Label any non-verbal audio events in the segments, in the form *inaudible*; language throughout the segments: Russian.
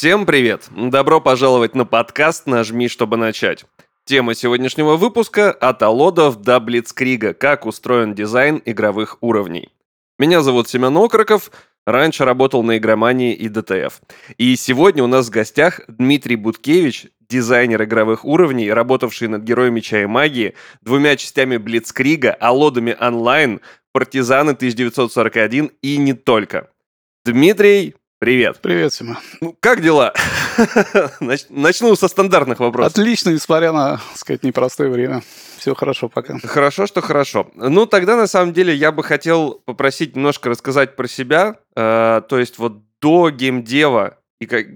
Всем привет! Добро пожаловать на подкаст «Нажми, чтобы начать». Тема сегодняшнего выпуска – от Аллодов до Блицкрига. Как устроен дизайн игровых уровней. Меня зовут Семен Окроков, раньше работал на Игромании и DTF. И сегодня у нас в гостях Дмитрий Буткевич, дизайнер игровых уровней, работавший над Героем Меча и Магии, двумя частями Блицкрига, Аллодами онлайн, Партизаны 1941 и не только. Дмитрий, Привет. Привет, Сима. Ну, как дела? *laughs* Начну со стандартных вопросов. Отлично, несмотря на, так сказать, непростое время. Все хорошо пока. Хорошо, что хорошо. Ну, тогда, на самом деле, я бы хотел попросить немножко рассказать про себя. Э, то есть вот до геймдева и как,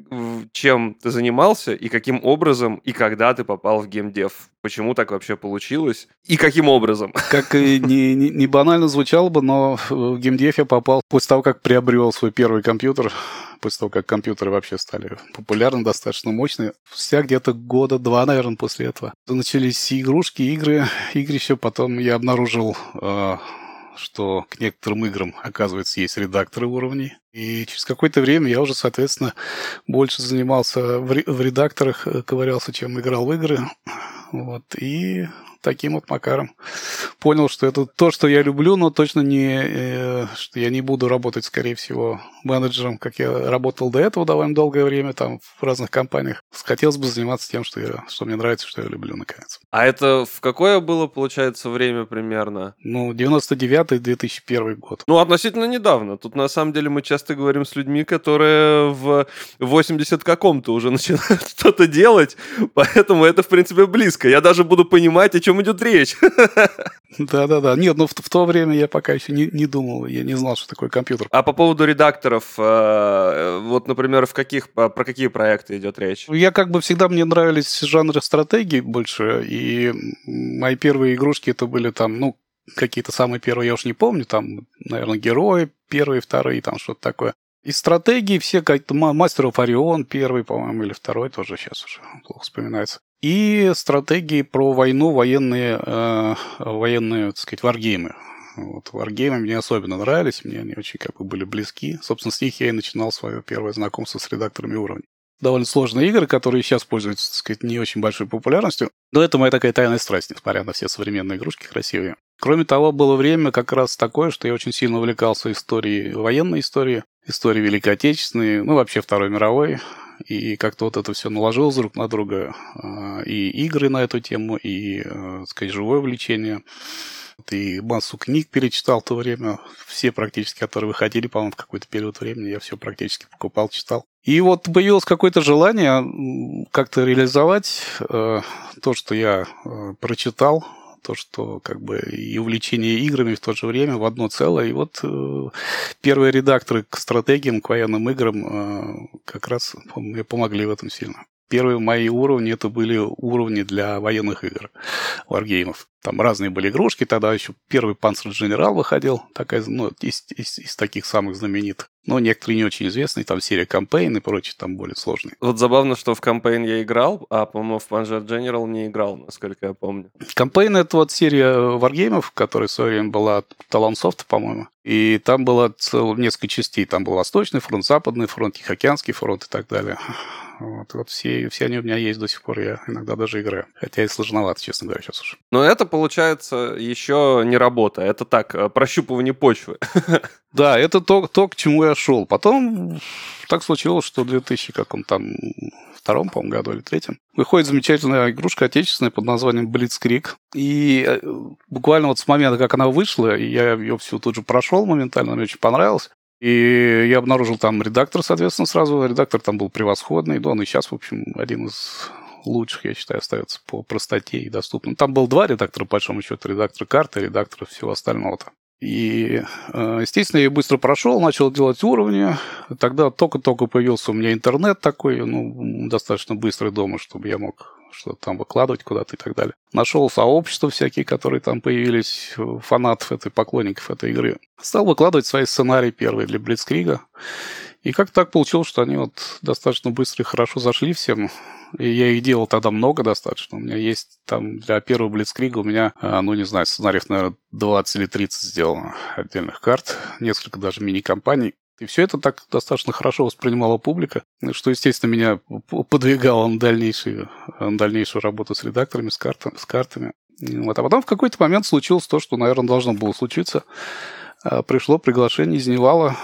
чем ты занимался, и каким образом, и когда ты попал в геймдев. Почему так вообще получилось, и каким образом. *laughs* Как и не, не, не банально звучало бы, но в геймдев я попал после того, как приобрел свой первый компьютер, после того, как компьютеры вообще стали популярны, достаточно мощные. Вся где-то года два, наверное, после этого. Начались игрушки, игры, игрища. Потом я обнаружил э, что к некоторым играм, оказывается, есть редакторы уровней. И через какое-то время я уже, соответственно, больше занимался в, редакторах, э, ковырялся, чем играл в игры. Вот. И таким вот макаром понял, что это то, что я люблю, но точно не, э, что я не буду работать, скорее всего, менеджером, как я работал до этого довольно долгое время там в разных компаниях. Хотелось бы заниматься тем, что, я, что мне нравится, что я люблю, наконец. А это в какое было, получается, время примерно? Ну, 99-2001 год. Ну, относительно недавно. Тут, на самом деле, мы часто говорим с людьми, которые в 80 каком-то уже начинают *laughs* что-то делать, поэтому это, в принципе, близко. Я даже буду понимать, о чем идет речь. *laughs* Да-да-да. Нет, ну в, в то время я пока еще не, не думал, я не знал, что такое компьютер. А по поводу редакторов, э, вот, например, в каких, про какие проекты идет речь? Я как бы всегда, мне нравились жанры стратегий больше, и мои первые игрушки это были там, ну, какие-то самые первые, я уж не помню, там, наверное, герои первые, вторые, там что-то такое. Из стратегии все как-то Мастер Орион первый, по-моему, или второй тоже сейчас уже плохо вспоминается. И стратегии про войну, военные, э, военные, так сказать, варгеймы. Вот, варгеймы мне особенно нравились, мне они очень как бы были близки. Собственно, с них я и начинал свое первое знакомство с редакторами уровней. Довольно сложные игры, которые сейчас пользуются, так сказать, не очень большой популярностью. Но это моя такая тайная страсть, несмотря на все современные игрушки красивые. Кроме того, было время как раз такое, что я очень сильно увлекался историей, военной историей, историей Великой Отечественной, ну, вообще Второй мировой и как-то вот это все наложилось друг на друга. А, и игры на эту тему, и, э, так сказать, живое влечение. И массу книг перечитал в то время, все практически, которые выходили, по-моему, в какой-то период времени, я все практически покупал, читал. И вот появилось какое-то желание как-то реализовать э, то, что я э, прочитал, то, что как бы и увлечение играми в то же время в одно целое. И вот э, первые редакторы к стратегиям, к военным играм э, как раз мне помогли в этом сильно. Первые мои уровни это были уровни для военных игр, варгеймов. Там разные были игрушки, тогда еще первый Panzer General выходил, такая, ну, из, из, из таких самых знаменитых. Но некоторые не очень известные, там серия Campaign и прочее, там более сложные. Вот забавно, что в Campaign я играл, а, по-моему, в Panzer General не играл, насколько я помню. Campaign — это вот серия варгеймов, которая в свое время была Talonsoft, по-моему. И там было цел, несколько частей. Там был Восточный фронт, Западный фронт, Тихоокеанский фронт и так далее. Вот, вот все, все они у меня есть до сих пор, я иногда даже играю. Хотя и сложновато, честно говоря, сейчас уже. Но это, получается, еще не работа. Это так, э, прощупывание почвы. *laughs* Да, это то, то, к чему я шел. Потом так случилось, что в 2000 каком там втором, по-моему, году или третьем, выходит замечательная игрушка отечественная под названием Blitzkrieg. И э, буквально вот с момента, как она вышла, я ее всю тут же прошел моментально, мне очень понравилось. И я обнаружил там редактор, соответственно, сразу. Редактор там был превосходный. Да, он и сейчас, в общем, один из лучших, я считаю, остается по простоте и доступным. Там был два редактора, по большому счету, редактор карты, редактор всего остального. -то. И, э, естественно, я быстро прошел, начал делать уровни. Тогда только-только появился у меня интернет такой, ну, достаточно быстрый дома, чтобы я мог что-то там выкладывать куда-то и так далее. Нашел сообщества всякие, которые там появились, фанатов этой, поклонников этой игры. Стал выкладывать свои сценарии первые для Блицкрига. И как так получилось, что они вот достаточно быстро и хорошо зашли всем. И я их делал тогда много достаточно. У меня есть там для первого Блицкрига у меня, а, ну не знаю, сценариев, наверное, 20 или 30 сделано отдельных карт. Несколько даже мини-компаний. И все это так достаточно хорошо воспринимала публика, что, естественно, меня подвигало на дальнейшую, на дальнейшую работу с редакторами, с, картами, с картами. Вот. А потом в какой-то момент случилось то, что, наверное, должно было случиться. А, пришло приглашение из Невала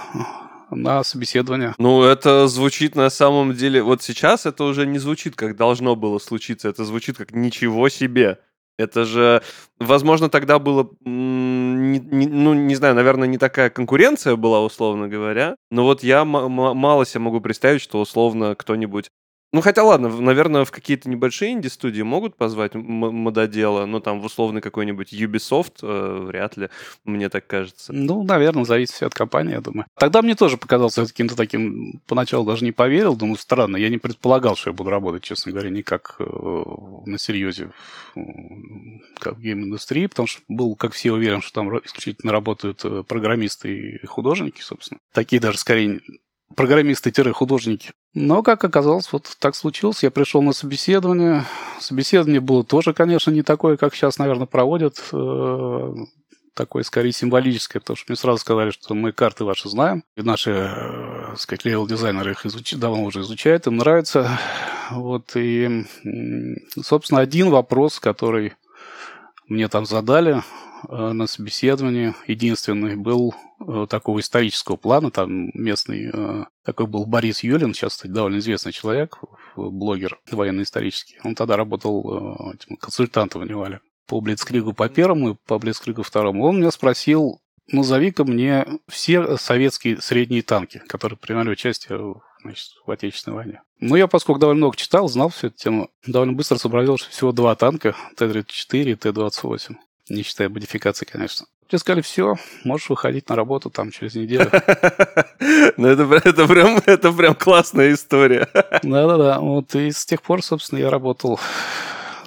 на собеседование. Ну, это звучит на самом деле... Вот сейчас это уже не звучит, как должно было случиться. Это звучит как «ничего себе». Это же, возможно, тогда было, не, не, ну, не знаю, наверное, не такая конкуренция была, условно говоря. Но вот я мало себе могу представить, что условно кто-нибудь ну, хотя ладно, наверное, в какие-то небольшие инди-студии могут позвать мододела, но там в условный какой-нибудь Ubisoft э, вряд ли, мне так кажется. Ну, наверное, зависит все от компании, я думаю. Тогда мне тоже показался каким-то таким, поначалу даже не поверил, думаю, странно, я не предполагал, что я буду работать, честно говоря, никак э, на серьезе как в гейм-индустрии, потому что был, как все, уверен, что там исключительно работают э, программисты и художники, собственно. Такие даже скорее программисты-художники. Но, как оказалось, вот так случилось. Я пришел на собеседование. Собеседование было тоже, конечно, не такое, как сейчас, наверное, проводят. Э, такое, скорее, символическое, потому что мне сразу сказали, что мы карты ваши знаем. И наши, э, так сказать, левел-дизайнеры их изуч... давно уже изучают, им нравится. Вот, и, собственно, один вопрос, который мне там задали, на собеседовании единственный был э, такого исторического плана. Там местный э, такой был Борис Юлин, сейчас, кстати, довольно известный человек, блогер военно-исторический. Он тогда работал этим консультантом в Невале по Блицкригу по первому и по Блицкригу второму. Он меня спросил, назови-ка мне все советские средние танки, которые принимали участие значит, в Отечественной войне. Ну, я, поскольку довольно много читал, знал всю эту тему, довольно быстро сообразил, что всего два танка, Т-34 и Т-28 не считая модификации, конечно. Мне сказали, все, можешь выходить на работу там через неделю. *laughs* Ну, это, это, прям, это прям классная история. *laughs* Да-да-да. Вот и с тех пор, собственно, я работал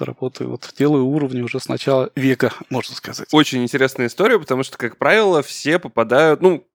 работаю, вот делаю уровни уже с начала века, можно сказать. Очень интересная история, потому что, как правило, все попадают, ну,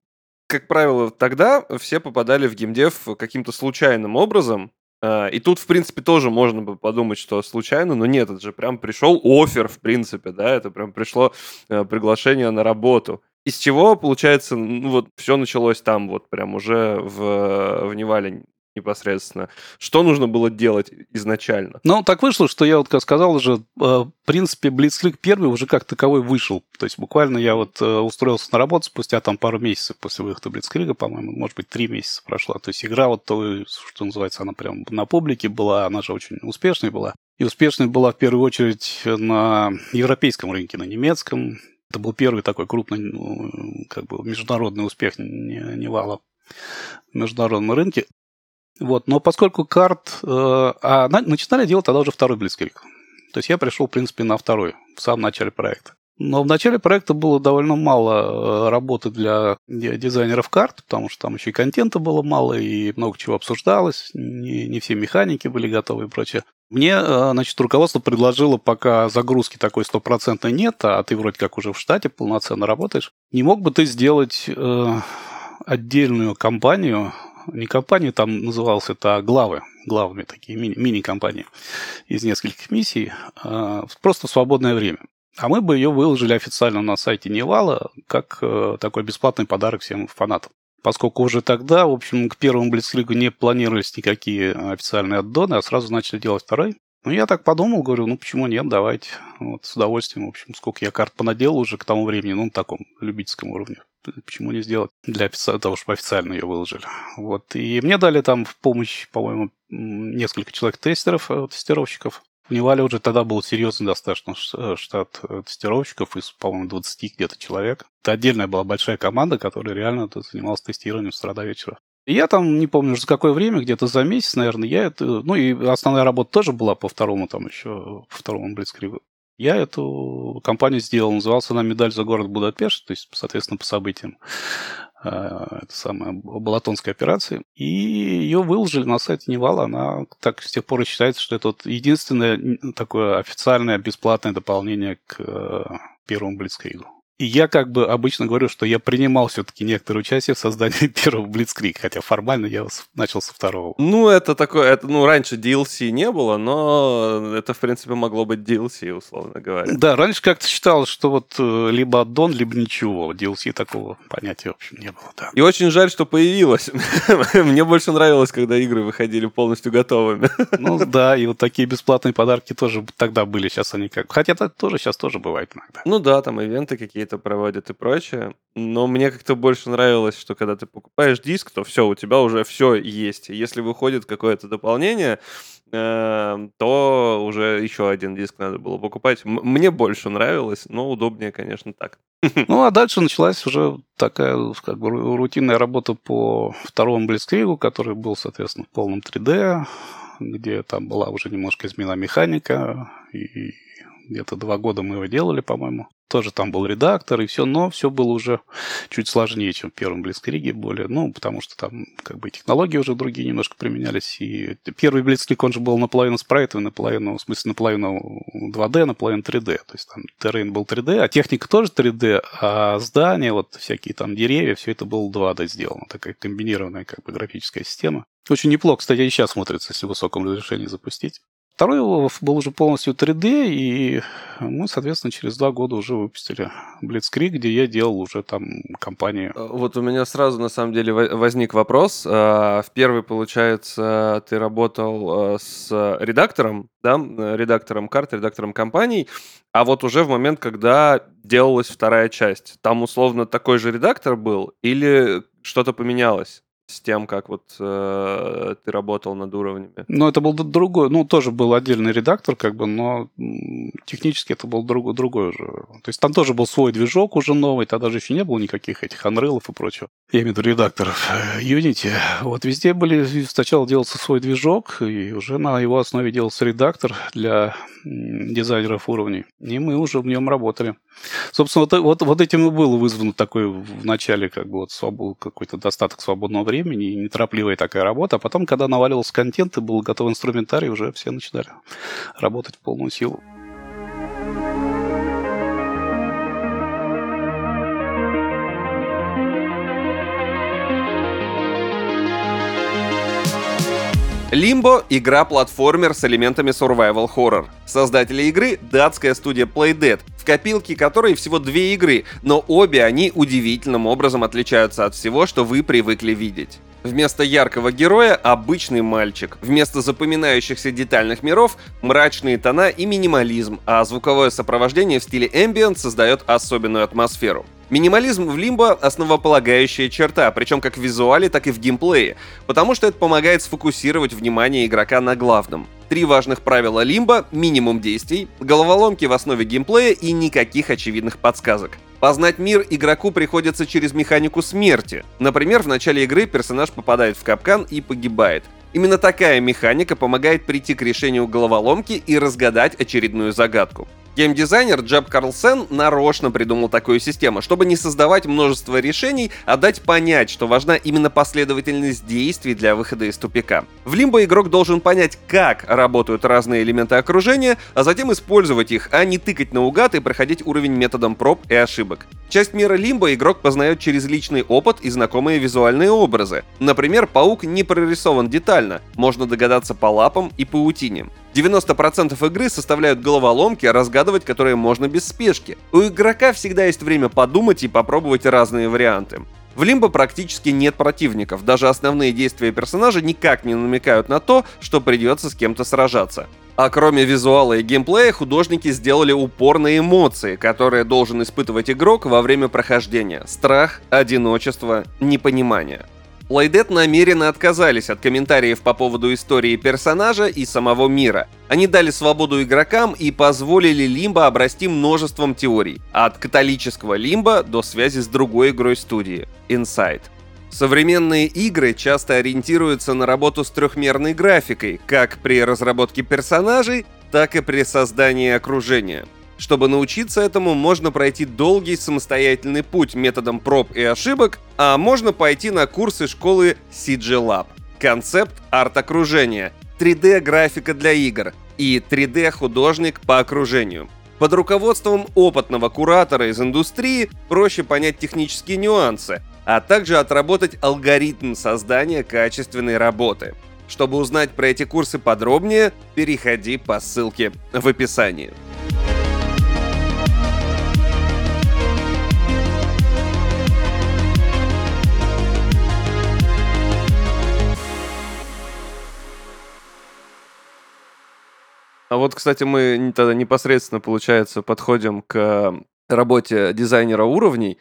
как правило, тогда все попадали в геймдев каким-то случайным образом, и тут, в принципе, тоже можно бы подумать, что случайно, но нет, это же прям пришел офер, в принципе, да, это прям пришло э, приглашение на работу. Из чего, получается, ну вот все началось там, вот прям уже в, в Невале непосредственно. Что нужно было делать изначально? Ну, так вышло, что я вот, как сказал уже, э, в принципе, Blitzkrieg первый уже как таковой вышел. То есть буквально я вот э, устроился на работу спустя там пару месяцев после выхода Blitzkrieg, по-моему, может быть, три месяца прошла. То есть игра вот то, что называется, она прям на публике была, она же очень успешной была. И успешной была в первую очередь на европейском рынке, на немецком. Это был первый такой крупный, ну, как бы международный успех Невала на международном рынке. Вот. Но поскольку карт... Э, а начинали делать тогда уже второй Блицкрик. То есть я пришел, в принципе, на второй, в самом начале проекта. Но в начале проекта было довольно мало э, работы для дизайнеров карт, потому что там еще и контента было мало, и много чего обсуждалось, не, не все механики были готовы и прочее. Мне, э, значит, руководство предложило, пока загрузки такой стопроцентной нет, а ты вроде как уже в штате полноценно работаешь, не мог бы ты сделать э, отдельную компанию не компании там назывался, это главы, главные такие мини- мини-компании из нескольких миссий, а, просто в свободное время. А мы бы ее выложили официально на сайте Невала, как э, такой бесплатный подарок всем фанатам. Поскольку уже тогда, в общем, к первому Блицкригу не планировались никакие официальные аддоны, а сразу начали делать второй. Ну, я так подумал, говорю, ну, почему нет, давайте. Вот, с удовольствием, в общем, сколько я карт понаделал уже к тому времени, ну, на таком любительском уровне почему не сделать для того, чтобы официально ее выложили. Вот. И мне дали там в помощь, по-моему, несколько человек-тестеров, э, тестировщиков. В Невале уже тогда был серьезный достаточно э, штат э, тестировщиков из, по-моему, 20 где-то человек. Это отдельная была большая команда, которая реально занималась тестированием с утра до вечера. Я там, не помню, за какое время, где-то за месяц, наверное, я это... Ну, и основная работа тоже была по второму там еще, по второму Блицкригу. Я эту компанию сделал, назывался она «Медаль за город Будапешт», то есть, соответственно, по событиям э, это самая Балатонской операции. И ее выложили на сайте Невала. Она так с тех пор и считается, что это вот единственное такое официальное бесплатное дополнение к э, первому Блицкригу. И я как бы обычно говорю, что я принимал все-таки некоторое участие в создании *laughs* первого Blitzkrieg, хотя формально я начал со второго. Ну, это такое, это, ну, раньше DLC не было, но это, в принципе, могло быть DLC, условно говоря. Да, раньше как-то считалось, что вот э, либо аддон, либо ничего. DLC такого понятия, в общем, не было, да. И очень жаль, что появилось. *laughs* Мне больше нравилось, когда игры выходили полностью готовыми. *laughs* Ну, да, и вот такие бесплатные подарки тоже тогда были, сейчас они как... Хотя это тоже сейчас тоже бывает иногда. Ну да, там ивенты какие-то какие-то проводят и прочее. Но мне как-то больше нравилось, что когда ты покупаешь диск, то все, у тебя уже все есть. Если выходит какое-то дополнение, э, то уже еще один диск надо было покупать. Мне больше нравилось, но удобнее, конечно, так. *laughs* Ну, а дальше началась уже такая как бы рутинная работа по второму Блицкригу, который был, соответственно, в полном 3D, где там была уже немножко измена механика, и где-то два года мы его делали, по-моему. Тоже там был редактор и все, но все было уже чуть сложнее, чем в первом Блицкриге, более, ну, потому что там как бы технологии уже другие немножко применялись, и первый Блицкриг, он же был наполовину спрайтовый, наполовину, в смысле, наполовину 2D, наполовину 3D, то есть там террейн был 3D, а техника тоже 3D, а здания, вот всякие там деревья, все это было 2D сделано, такая комбинированная как бы графическая система. Очень неплохо, кстати, и сейчас смотрится, если в высоком разрешении запустить. Второй был уже полностью 3D, и мы, соответственно, через два года уже выпустили Blitzkrieg, где я делал уже там компанию. Э, вот у меня сразу, на самом деле, возник вопрос. Э, в первый, получается, ты работал э, с редактором, да, редактором карт, редактором компаний, а вот уже в момент, когда делалась вторая часть, там условно такой же редактор был или что-то поменялось? С тем, как вот э, ты работал над уровнями? Ну, это был другой, ну, тоже был отдельный редактор, как бы, но технически это был другой, другой уже. То есть там тоже был свой движок уже новый, тогда же еще не было никаких этих Unreal и прочего. Я имею в виду редакторов э, Unity. Вот везде были, сначала делался свой движок, и уже на его основе делался редактор для дизайнеров уровней. И мы уже в нем работали. Собственно, вот, вот, вот этим и было вызвано такой в начале как бы вот свобод, какой-то достаток свободного времени, неторопливая такая работа. А потом, когда наваливался контент и был готов инструментарий, уже все начинали работать в полную силу. Limbo — игра-платформер с элементами survival horror. Создатели игры — датская студия Playdead, в копилке которой всего две игры, но обе они удивительным образом отличаются от всего, что вы привыкли видеть. Вместо яркого героя — обычный мальчик. Вместо запоминающихся детальных миров — мрачные тона и минимализм, а звуковое сопровождение в стиле ambient создает особенную атмосферу. Минимализм в Limbo — основополагающая черта, причем как в визуале, так и в геймплее, потому что это помогает сфокусировать внимание игрока на главном. Три важных правила Лимба — минимум действий, головоломки в основе геймплея и никаких очевидных подсказок. Познать мир игроку приходится через механику смерти. Например, в начале игры персонаж попадает в капкан и погибает. Именно такая механика помогает прийти к решению головоломки и разгадать очередную загадку. Геймдизайнер Джеб Карлсен нарочно придумал такую систему, чтобы не создавать множество решений, а дать понять, что важна именно последовательность действий для выхода из тупика. В Limbo игрок должен понять, как работают разные элементы окружения, а затем использовать их, а не тыкать наугад и проходить уровень методом проб и ошибок. Часть мира Limbo игрок познает через личный опыт и знакомые визуальные образы. Например, паук не прорисован детально, можно догадаться по лапам и паутине. 90% игры составляют головоломки, разгадывать которые можно без спешки. У игрока всегда есть время подумать и попробовать разные варианты. В Лимбо практически нет противников, даже основные действия персонажа никак не намекают на то, что придется с кем-то сражаться. А кроме визуала и геймплея, художники сделали упор на эмоции, которые должен испытывать игрок во время прохождения. Страх, одиночество, непонимание. Playdead намеренно отказались от комментариев по поводу истории персонажа и самого мира. Они дали свободу игрокам и позволили Лимбо обрасти множеством теорий, от католического Лимба до связи с другой игрой студии — Inside. Современные игры часто ориентируются на работу с трехмерной графикой, как при разработке персонажей, так и при создании окружения — чтобы научиться этому, можно пройти долгий самостоятельный путь методом проб и ошибок, а можно пойти на курсы школы CG Lab. Концепт арт-окружения, 3D-графика для игр и 3D-художник по окружению. Под руководством опытного куратора из индустрии проще понять технические нюансы, а также отработать алгоритм создания качественной работы. Чтобы узнать про эти курсы подробнее, переходи по ссылке в описании. А вот, кстати, мы тогда непосредственно, получается, подходим к работе дизайнера уровней,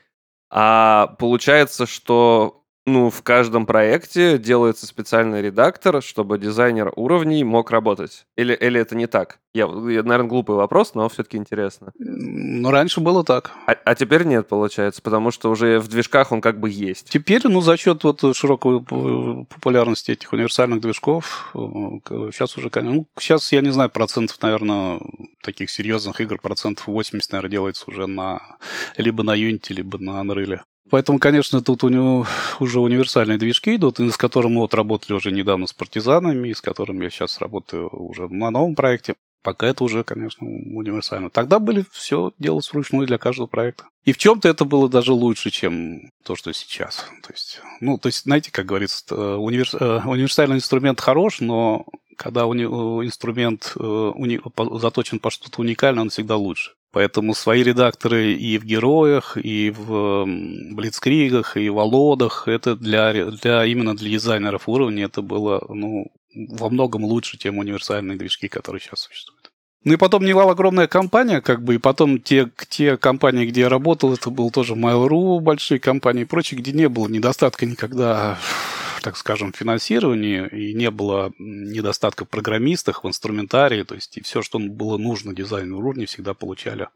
а получается, что ну, в каждом проекте делается специальный редактор, чтобы дизайнер уровней мог работать. Или, или это не так? Я, я, наверное, глупый вопрос, но все-таки интересно. Ну, раньше было так. А, а теперь нет, получается, потому что уже в движках он как бы есть. Теперь, ну, за счет вот широкой популярности этих универсальных движков, сейчас уже, ну, сейчас, я не знаю, процентов, наверное, таких серьезных игр, процентов 80, наверное, делается уже на либо на Unity, либо на Unreal. Поэтому, конечно, тут у него *laughs* уже универсальные движки идут, с которыми мы вот работали уже недавно с партизанами, с которыми я сейчас работаю уже на новом проекте. Пока это уже, конечно, универсально. Тогда были все делалось вручную для каждого проекта. И в чем-то это было даже лучше, чем то, что сейчас. То есть, ну, то есть, знаете, как говорится, универс... Э, универсальный инструмент хорош, но когда уни... инструмент э, уни... заточен по что-то уникальное, он всегда лучше. Поэтому свои редакторы и в героях, и в Блицкригах, и в Аллодах, это для, для именно для дизайнеров уровня это было ну, во многом лучше, чем универсальные движки, которые сейчас существуют. Ну и потом Nival огромная компания, как бы, и потом те, те компании, где я работал, это был тоже Mail.ru, большие компании и прочие, где не было недостатка никогда так скажем, финансировании, и не было недостатка в программистах, в инструментарии, то есть и все, что было нужно дизайнеру уровня, всегда получали,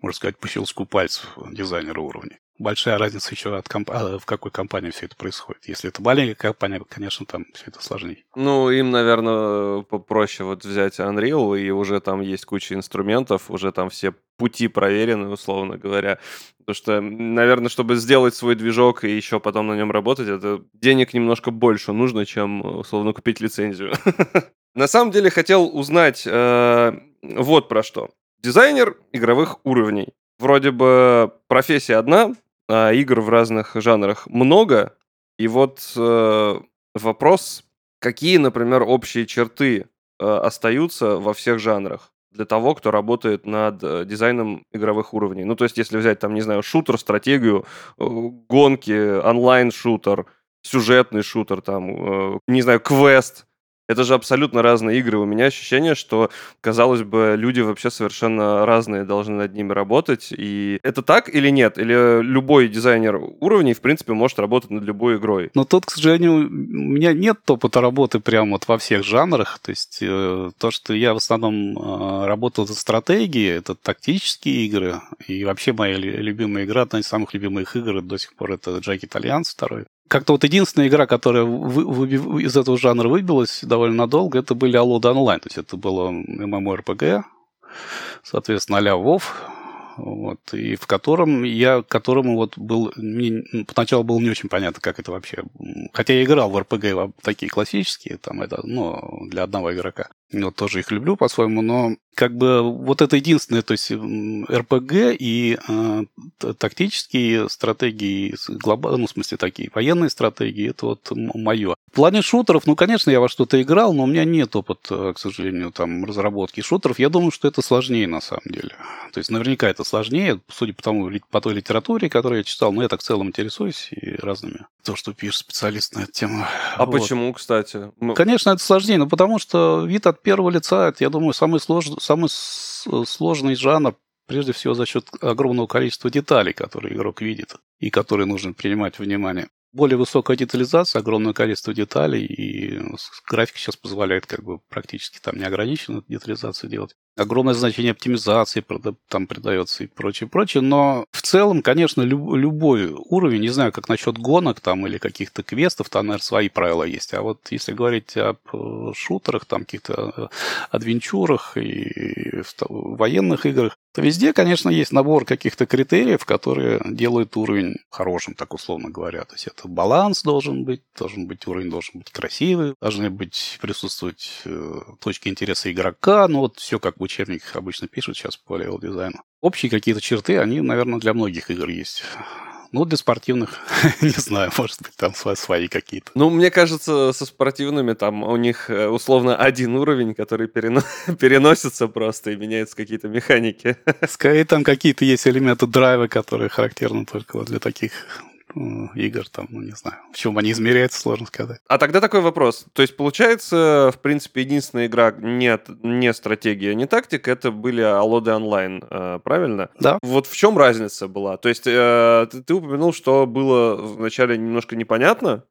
можно сказать, по щелчку пальцев дизайнера уровня. Большая разница еще от комп... А, в какой компании все это происходит. Если это маленькая компания, конечно, там все это сложнее. Ну, им, наверное, попроще вот взять Unreal, и уже там есть куча инструментов, уже там все пути проверены, условно говоря. Потому что, наверное, чтобы сделать свой движок и еще потом на нем работать, это денег немножко больше нужно, чем, условно, купить лицензию. *laughs* На самом деле хотел узнать э, вот про что. Дизайнер игровых уровней. Вроде бы профессия одна, а игр в разных жанрах много. И вот э, вопрос, какие, например, общие черты э, остаются во всех жанрах? для того, кто работает над э, дизайном игровых уровней. Ну, то есть, если взять, там, не знаю, шутер, стратегию, э, гонки, онлайн-шутер, сюжетный шутер, там, э, не знаю, квест, это же абсолютно разные игры. У меня ощущение, что, казалось бы, люди вообще совершенно разные должны над ними работать. И это так или нет? Или любой дизайнер уровней, в принципе, может работать над любой игрой? Но тут, к сожалению, у меня нет опыта работы прямо вот во всех жанрах. То есть э, то, что я в основном э, работал в стратегии, это тактические игры. И вообще моя любимая игра, одна из самых любимых игр до сих пор, это Джек Итальянс второй как-то вот единственная игра, которая вы, вы, из этого жанра выбилась довольно надолго, это были Алода онлайн. То есть это было MMORPG, соответственно, а-ля WoW, вот, и в котором я, которому вот был, мне поначалу было не очень понятно, как это вообще, хотя я играл в RPG такие классические, там это, ну, для одного игрока, вот тоже их люблю по-своему, но как бы вот это единственное, то есть РПГ и э, тактические стратегии, глоба, ну, в смысле такие военные стратегии, это вот мое. В плане шутеров, ну, конечно, я во что-то играл, но у меня нет опыта, к сожалению, там, разработки шутеров. Я думаю, что это сложнее на самом деле. То есть наверняка это сложнее, судя по тому, по той литературе, которую я читал, но я так в целом интересуюсь и разными. То, что пишет специалист на эту тему. А вот. почему, кстати? Конечно, это сложнее, но потому что вид от первого лица, это, я думаю, самый сложный самый сложный жанр, прежде всего за счет огромного количества деталей, которые игрок видит и которые нужно принимать в внимание. Более высокая детализация, огромное количество деталей, и график сейчас позволяет как бы практически там неограниченно детализацию делать огромное значение оптимизации там придается и прочее, прочее. Но в целом, конечно, люб, любой уровень, не знаю, как насчет гонок там или каких-то квестов, там, наверное, свои правила есть. А вот если говорить об э, шутерах, там, каких-то э, адвенчурах и военных играх, то везде, конечно, есть набор каких-то критериев, которые делают уровень хорошим, так условно говоря. То есть это баланс должен быть, должен быть уровень должен быть красивый, должны быть присутствовать э, точки интереса игрока, ну вот все как бы учебниках обычно пишут сейчас по level дизайну. Общие какие-то черты, они, наверное, для многих игр есть. Ну, для спортивных, *laughs* не знаю, может быть, там свои какие-то. Ну, мне кажется, со спортивными там у них э, условно один уровень, который перено... *laughs* переносится просто и меняются какие-то механики. *laughs* Скорее, там какие-то есть элементы драйва, которые характерны только вот для таких игр, там, ну, не знаю. В чем они измеряются, сложно сказать. А тогда такой вопрос. То есть, получается, в принципе, единственная игра не, не стратегия, не тактика, это были Алоды онлайн, э, правильно? Да. Вот в чем разница была? То есть, э, ты, ты упомянул, что было вначале немножко непонятно,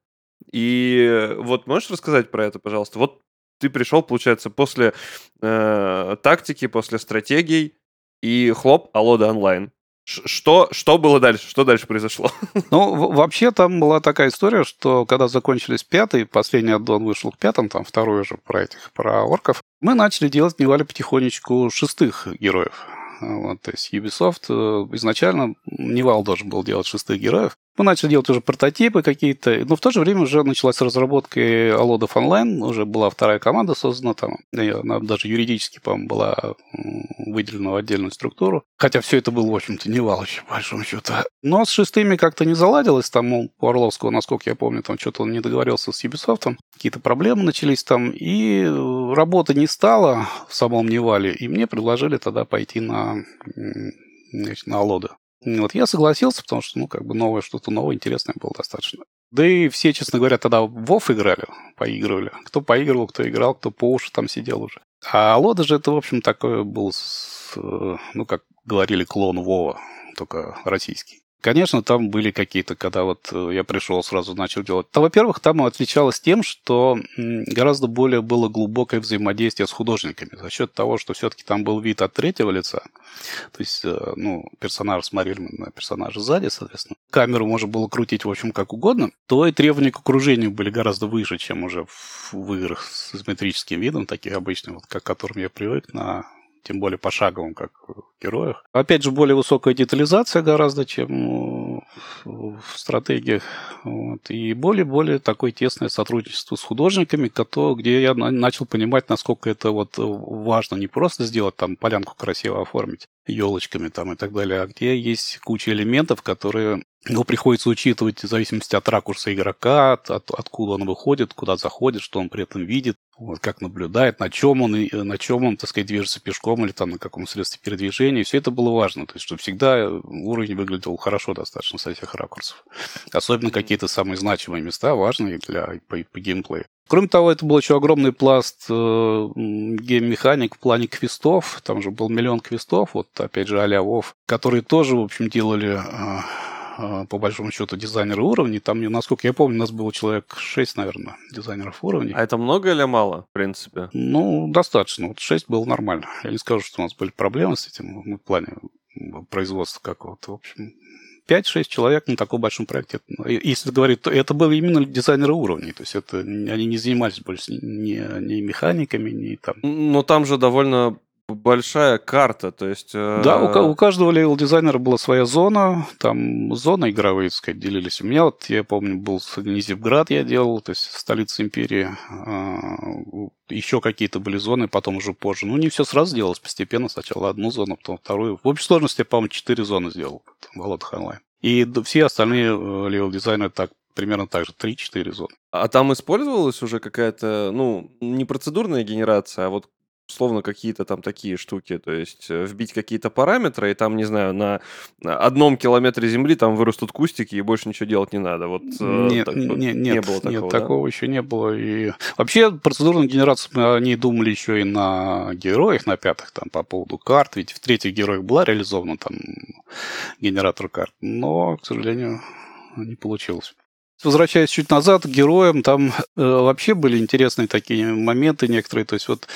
и вот можешь рассказать про это, пожалуйста? Вот ты пришел, получается, после э, тактики, после стратегий, и хлоп, Аллоды онлайн. Что, что было дальше? Что дальше произошло? *laughs* Ну, вообще там была такая история, что когда закончились пятый, последний аддон вышел к пятым, там второй уже про этих, про орков, мы начали делать Nival е потихонечку шестых героев. Вот, то есть Ubisoft э, изначально Nival должен был делать шестых героев, мы начали делать уже прототипы какие-то, но в то же время уже началась разработка Алодов онлайн, уже была вторая команда создана там, она даже юридически, по-моему, была выделена в отдельную структуру. Хотя все это было, в общем-то, не валочь, по большому счету. Но с шестыми как-то не заладилось, там у Орловского, насколько я помню, там что-то он не договорился с Ubisoft, какие-то проблемы начались там, и работы не стало в самом Невале, и мне предложили тогда пойти на, на Алоды. Вот я согласился, потому что, ну, как бы новое, что-то новое, интересное было достаточно. Да и все, честно говоря, тогда в Вов играли, поигрывали. Кто поигрывал, кто играл, кто по уши там сидел уже. А Лода же это, в общем, такой был, ну, как говорили, клон Вова, только российский. Конечно, там были какие-то, когда вот э, я пришел, сразу начал делать. То, во-первых, там отличалось тем, что гораздо более было глубокое взаимодействие с художниками за счет того, что все-таки там был вид от третьего лица. То есть, э, ну, персонаж смотрели на персонажа сзади, соответственно. Камеру можно было крутить, в общем, как угодно. То и требования к окружению были гораздо выше, чем уже в играх с изометрическим видом, таких обычных, вот, к которым я привык на тем более пошаговым, как в героях. Опять же, более высокая детализация гораздо, чем в стратегиях. Вот. И более-более такое тесное сотрудничество с художниками, где я начал понимать, насколько это вот важно не просто сделать там полянку красиво оформить елочками там и так далее, а где есть куча элементов, которые но приходится учитывать в зависимости от ракурса игрока, от, от, откуда он выходит, куда заходит, что он при этом видит, вот, как наблюдает, на чем он, и, на чем он, так сказать, движется пешком или там на каком средстве передвижения. Все это было важно, то есть, чтобы всегда уровень выглядел хорошо достаточно со всех ракурсов. Особенно какие-то самые значимые места важные для по, по геймплею. Кроме того, это был еще огромный пласт э, гейм-механик в плане квестов. Там же был миллион квестов, вот опять же а Вов, которые тоже, в общем, делали э, по большому счету, дизайнеры уровней. Там, насколько я помню, у нас было человек 6, наверное, дизайнеров уровней. А это много или мало, в принципе? Ну, достаточно. Вот 6 было нормально. Я не скажу, что у нас были проблемы с этим ну, в плане производства какого-то. В общем, 5-6 человек на таком большом проекте. Если говорить, то это были именно дизайнеры уровней. То есть это они не занимались больше ни, ни механиками, ни там. Но там же довольно большая карта, то есть... Э... Да, у, у каждого левел-дизайнера была своя зона, там зоны игровые, так сказать, делились. У меня вот, я помню, был Низевград я делал, то есть столица империи, а, еще какие-то были зоны, потом уже позже. Ну, не все сразу делалось, постепенно. Сначала одну зону, потом вторую. В общей сложности я, по-моему, четыре зоны сделал в Володах онлайн. И все остальные э, левел-дизайнеры так примерно так же, 3-4 зоны. А там использовалась уже какая-то, ну, не процедурная генерация, а вот условно какие-то там такие штуки, то есть э, вбить какие-то параметры, и там, не знаю, на одном километре земли там вырастут кустики, и больше ничего делать не надо. Вот э, нет, так, не, не, не было такого, Нет, да? такого еще не было. И вообще процедурную генерацию мы о ней думали еще и на героях, на пятых, там, по поводу карт, ведь в третьих героях была реализована там генератор карт, но, к сожалению, не получилось. Возвращаясь чуть назад к героям, там э, вообще были интересные такие моменты некоторые. То есть вот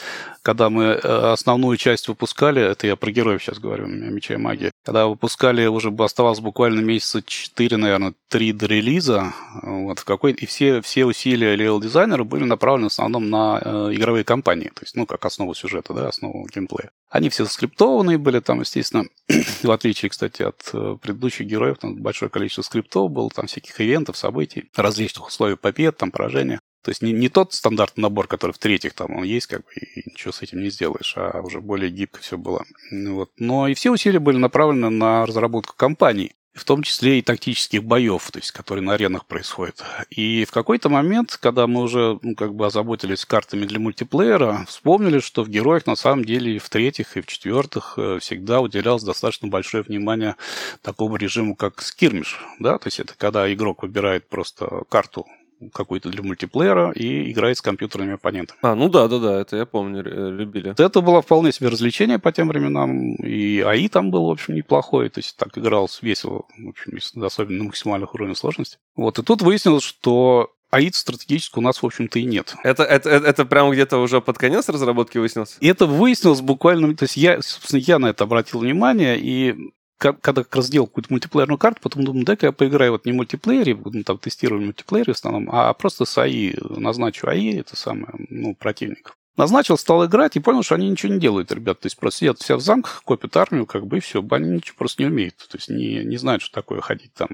когда мы э, основную часть выпускали, это я про героев сейчас говорю, меча и магии, когда выпускали, уже оставалось буквально месяца 4, наверное, 3 до релиза, вот, в какой и все, все усилия level дизайнера были направлены в основном на э, игровые кампании, то есть, ну, как основу сюжета, да, основу геймплея. Они все скриптованные были там, естественно, *clears throat* в отличие, кстати, от э, предыдущих героев, там большое количество скриптов было, там всяких ивентов, событий, различных условий побед, там поражения. То есть не, не тот стандартный набор, который в третьих там он есть, как бы, и ничего с этим не сделаешь, а уже более гибко все было. Вот. Но и все усилия были направлены на разработку компаний в том числе и тактических боев, то есть, которые на аренах происходят. И в какой-то момент, когда мы уже ну, как бы озаботились картами для мультиплеера, вспомнили, что в героях на самом деле и в третьих, и в четвертых э, всегда уделялось достаточно большое внимание такому режиму, как скирмиш. Да? То есть это когда игрок выбирает просто карту какой-то для мультиплеера и играет с компьютерными оппонентами. А, ну да, да, да, это я помню, э, любили. Это было вполне себе развлечение по тем временам, и АИ там был, в общем, неплохой, то есть так игралось весело, в общем, особенно на максимальных уровнях сложности. Вот, и тут выяснилось, что АИД стратегически у нас, в общем-то, и нет. Это, это, это, это прямо где-то уже под конец разработки выяснилось? И это выяснилось буквально... То есть я, собственно, я на это обратил внимание, и когда как раз сделал какую-то мультиплеерную карту, потом думаю, дай-ка я поиграю вот не в мультиплеере, ну, там тестирую мультиплеере в основном, а просто с АИ, назначу АИ, это самое, ну, противников. Назначил, стал играть и понял, что они ничего не делают, ребят. То есть просто сидят все в замках, копят армию, как бы, и все. Они ничего просто не умеют. То есть не, не знают, что такое ходить там.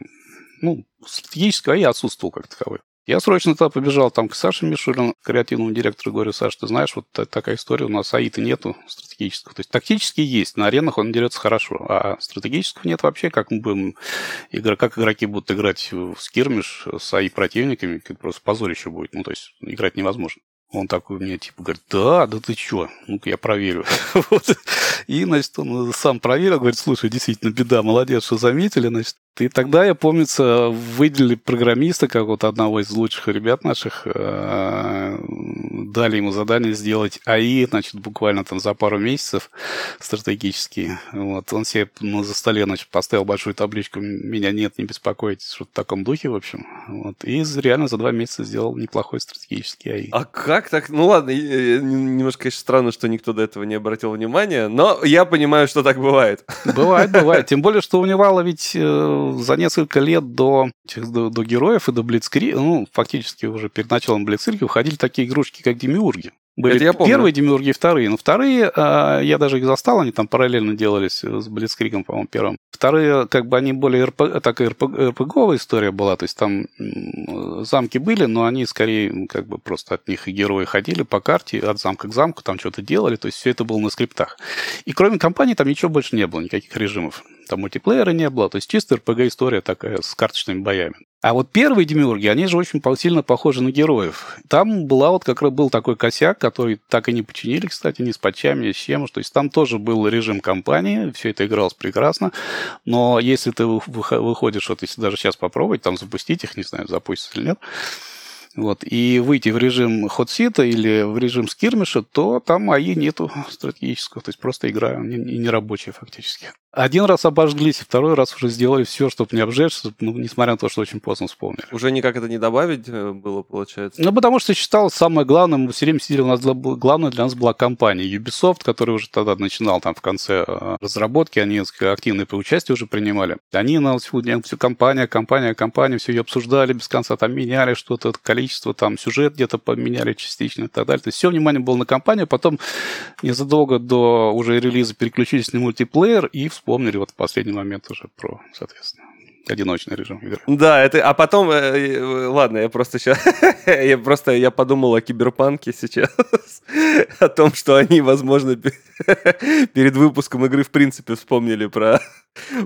Ну, стратегическое АИ отсутствовал как таковой. Я срочно туда побежал там к Саше Мишулину, креативному директору, говорю, Саш, ты знаешь, вот такая история, у нас АИТа нету стратегического. То есть тактически есть, на аренах он дерется хорошо, а стратегического нет вообще, как мы будем как игроки будут играть в скирмиш с АИ противниками, это просто позорище будет, ну, то есть играть невозможно. Он такой мне типа говорит, да, да ты чё? Ну-ка я проверю. *laughs* вот. И, значит, он сам проверил, говорит, слушай, действительно, беда, молодец, что заметили, значит. И тогда, я помнится, выделили программиста, как вот одного из лучших ребят наших, э, дали ему задание сделать АИ, значит, буквально там за пару месяцев стратегически. Вот. Он себе ну, за столе, значит, поставил большую табличку «Меня нет, не беспокойтесь», что в таком духе, в общем. Вот. И реально за два месяца сделал неплохой стратегический АИ. А как так? Ну ладно, немножко, конечно, странно, что никто до этого не обратил внимания, но я понимаю, что так бывает. Бывает, бывает. *laughs* Тем более, что у Невала ведь э, за несколько лет до, до, до героев и до Блицкрига, ну, фактически уже перед началом Блицкрига, уходили такие игрушки, как Демиурги. Были я первые демиурги, вторые. Но вторые, а, я даже их застал, они там параллельно делались с Блицкригом, по-моему, первым. Вторые, как бы они более РП, такая РП, РПГовая история была, то есть там замки были, но они скорее как бы просто от них и герои ходили по карте от замка к замку, там что-то делали, то есть все это было на скриптах. И кроме компании там ничего больше не было, никаких режимов. Там мультиплеера не было, то есть чистая РПГ-история такая с карточными боями. А вот первые демиурги, они же очень сильно похожи на героев. Там была вот как раз был такой косяк, который так и не починили, кстати, ни с патчами, ни с чем. То есть там тоже был режим компании, все это игралось прекрасно. Но если ты выходишь, вот если даже сейчас попробовать, там запустить их, не знаю, запустится или нет, вот, и выйти в режим ходсита или в режим скирмиша, то там АИ нету *laughs* стратегического, то есть просто игра и не рабочая фактически. Один раз обожглись, второй раз уже сделали все, чтобы не обжечься, ну, несмотря на то, что очень поздно вспомнили. Уже никак это не добавить э, было, получается? Ну, потому что считал самое главное, мы все время сидели, у нас главное для нас была компания Ubisoft, которая уже тогда начинал там в конце э, разработки, они активное участие уже принимали. Они на всю, всю компания, компания, компания, все ее обсуждали без конца, там меняли что-то, количество, там сюжет где-то поменяли частично и так далее. То есть все внимание было на компанию, потом незадолго до уже релиза переключились на мультиплеер и вспомнили вот в последний момент уже про, соответственно, одиночный режим игры. Да, это, а потом, э, э, ладно, я просто сейчас, *laughs* я просто, я подумал о киберпанке сейчас, *laughs* о том, что они, возможно, *laughs* перед выпуском игры в принципе вспомнили про,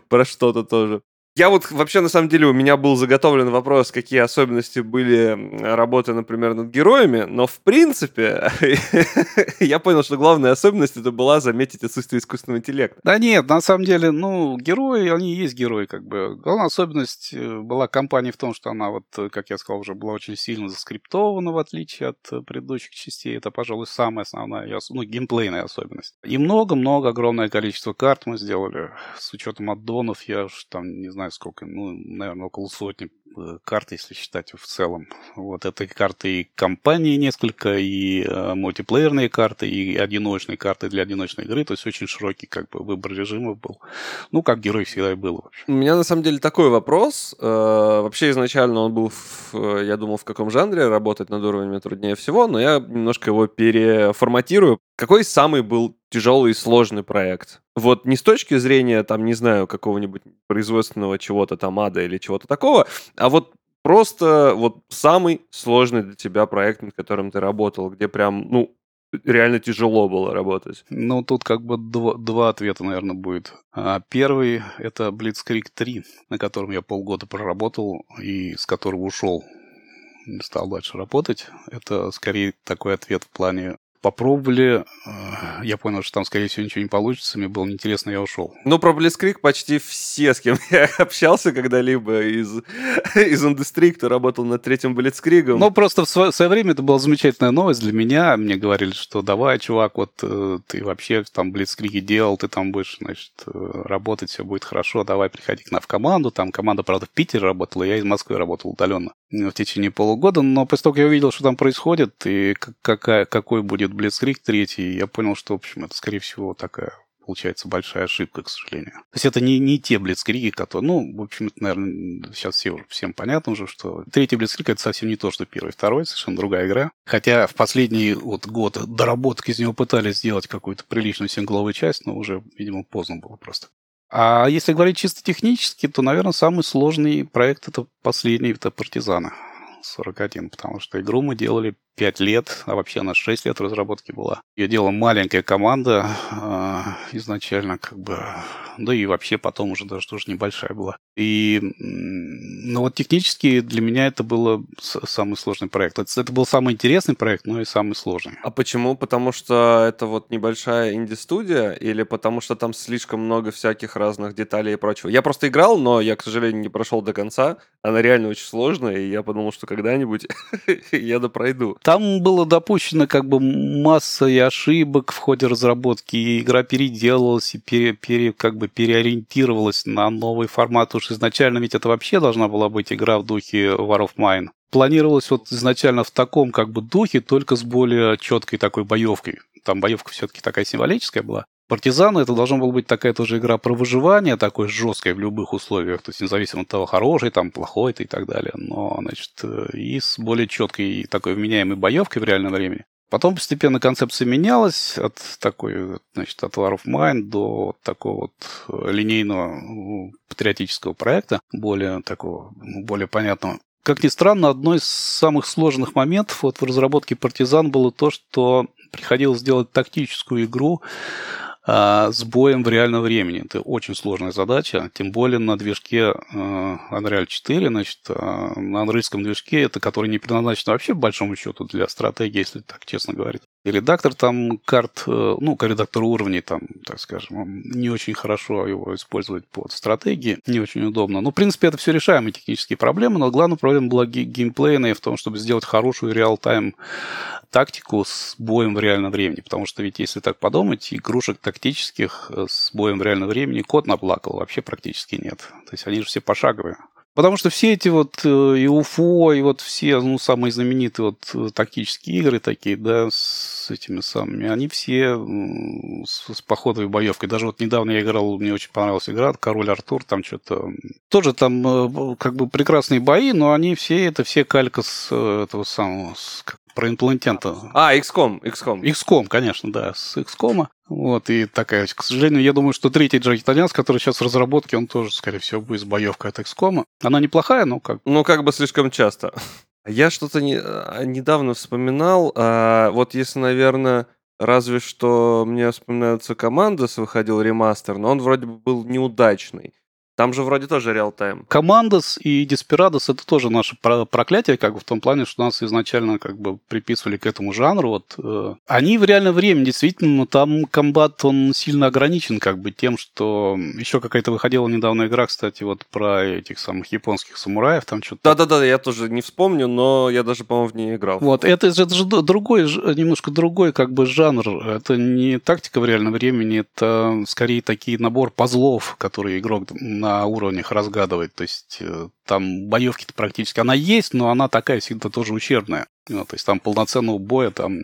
про что-то тоже. Я вот вообще, на самом деле, у меня был заготовлен вопрос, какие особенности были работы, например, над героями, но, в принципе, *laughs* я понял, что главная особенность это была заметить отсутствие искусственного интеллекта. Да нет, на самом деле, ну, герои, они и есть герои, как бы. Главная особенность э, была компания в том, что она, вот, как я сказал, уже была очень сильно заскриптована, в отличие от э, предыдущих частей. Это, пожалуй, самая основная, ну, геймплейная особенность. И много-много, огромное количество карт мы сделали. С учетом аддонов, я уж там, не знаю, знаю сколько, ну, наверное, около сотни карт, если считать в целом. Вот это карты и компании несколько, и э, мультиплеерные карты, и одиночные карты для одиночной игры. То есть очень широкий как бы выбор режимов был. Ну, как герой всегда и был. Вообще. У меня на самом деле такой вопрос. Э, вообще изначально он был, в, э, я думал, в каком жанре работать над уровнями труднее всего, но я немножко его переформатирую. Какой самый был тяжелый и сложный проект? Вот не с точки зрения, там, не знаю, какого-нибудь производственного чего-то там ада или чего-то такого, а вот Просто вот самый сложный для тебя проект, над которым ты работал, где прям, ну, реально тяжело было работать? Ну, тут как бы два, два ответа, наверное, будет. А первый — это Blitzkrieg 3, на котором я полгода проработал и с которого ушел. Не стал дальше работать. Это скорее такой ответ в плане попробовали. Э, я понял, что там, скорее всего, ничего не получится. Мне было неинтересно, я ушел. Ну, про Blitzkrieg почти все, с кем *laughs* я общался когда-либо из, *laughs* из индустрии, кто работал над третьим Blitzkrieg. Ну, просто в свое, в свое время это была замечательная новость для меня. Мне говорили, что давай, чувак, вот э, ты вообще там Blitzkrieg делал, ты там будешь, значит, э, работать, все будет хорошо, давай приходи к нам в команду. Там команда, правда, в Питере работала, я из Москвы работал удаленно в течение полугода. Но после того, как я увидел, что там происходит и какая, какой будет Blitzkrieg третий, я понял, что, в общем, это, скорее всего, такая получается большая ошибка, к сожалению. То есть это не, не те блицкриги, которые... Ну, в общем, это, наверное, сейчас все, всем понятно уже, что третий блицкриг это совсем не то, что первый второй, совершенно другая игра. Хотя в последний вот год доработок из него пытались сделать какую-то приличную сингловую часть, но уже, видимо, поздно было просто. А если говорить чисто технически, то, наверное, самый сложный проект это последний, это «Партизаны». 41, потому что игру мы делали 5 лет, а вообще она 6 лет разработки была. Ее делала маленькая команда, э, изначально как бы, да и вообще потом уже даже тоже небольшая была. И, ну вот технически для меня это был самый сложный проект. Это, это был самый интересный проект, но и самый сложный. А почему? Потому что это вот небольшая инди-студия или потому что там слишком много всяких разных деталей и прочего? Я просто играл, но я, к сожалению, не прошел до конца. Она реально очень сложная, и я подумал, что когда-нибудь *laughs* я допройду. Там было допущено как бы масса и ошибок в ходе разработки, и игра переделалась, и пере, пере, как бы переориентировалась на новый формат. Уж изначально ведь это вообще должна была быть игра в духе War of Mine. Планировалось вот изначально в таком как бы духе, только с более четкой такой боевкой. Там боевка все-таки такая символическая была. Партизаны это должна была быть такая тоже игра про выживание, такой жесткой в любых условиях, то есть независимо от того, хороший там, плохой ты и так далее. Но, значит, э, и с более четкой такой вменяемой боевкой в реальном времени. Потом постепенно концепция менялась от такой, значит, от War of Mine до такого вот э, линейного ну, патриотического проекта, более такого, ну, более понятного. Как ни странно, одной из самых сложных моментов вот в разработке партизан было то, что приходилось сделать тактическую игру, с боем в реальном времени. Это очень сложная задача, тем более на движке а, Unreal 4, значит, а, на английском движке, это который не предназначен вообще, по большому счету, для стратегии, если так честно говорить. Редактор там карт, э, ну, редактор уровней там, так скажем, не очень хорошо его использовать под стратегии, не очень удобно. Но, ну, в принципе, это все решаемые технические проблемы, но главная проблема была геймплейная в том, чтобы сделать хорошую реал-тайм тактику с боем в реальном времени. Потому что ведь, если так подумать, игрушек тактических э, с боем в реальном времени код наплакал вообще практически нет. То есть они же все пошаговые. Потому что все эти вот э, и УФО, и вот все, ну, самые знаменитые вот э, тактические игры такие, да, с этими самыми, они все с, с походовой боевкой. Даже вот недавно я играл, мне очень понравилась игра, Король Артур, там что-то... Тоже там э, как бы прекрасные бои, но они все, это все калька с этого самого, с, про инопланетянта. А, XCOM, XCOM. XCOM, конечно, да, с XCOM. Вот, и такая, к сожалению, я думаю, что третий Джек Итальянс, который сейчас в разработке, он тоже, скорее всего, будет с боевкой от XCOM. Она неплохая, но как... Ну, как бы слишком часто. Я что-то не, а, недавно вспоминал, а, вот если, наверное, разве что мне вспоминаются Командос выходил ремастер, но он вроде бы был неудачный. Там же вроде тоже реал-тайм. Командос и Деспирадос это тоже наше проклятие, как бы в том плане, что нас изначально как бы приписывали к этому жанру. Вот, э, они в реальном времени действительно, но там комбат, он сильно ограничен как бы тем, что еще какая-то выходила недавно игра, кстати, вот про этих самых японских самураев, там что-то... Да-да-да, я тоже не вспомню, но я даже, по-моему, в ней играл. Вот, это же, это же другой, немножко другой как бы жанр. Это не тактика в реальном времени, это скорее такие набор пазлов, которые игрок на уровнях разгадывать. То есть э, там боевки-то практически она есть, но она такая всегда тоже ущербная. Ну, то есть там полноценного боя там,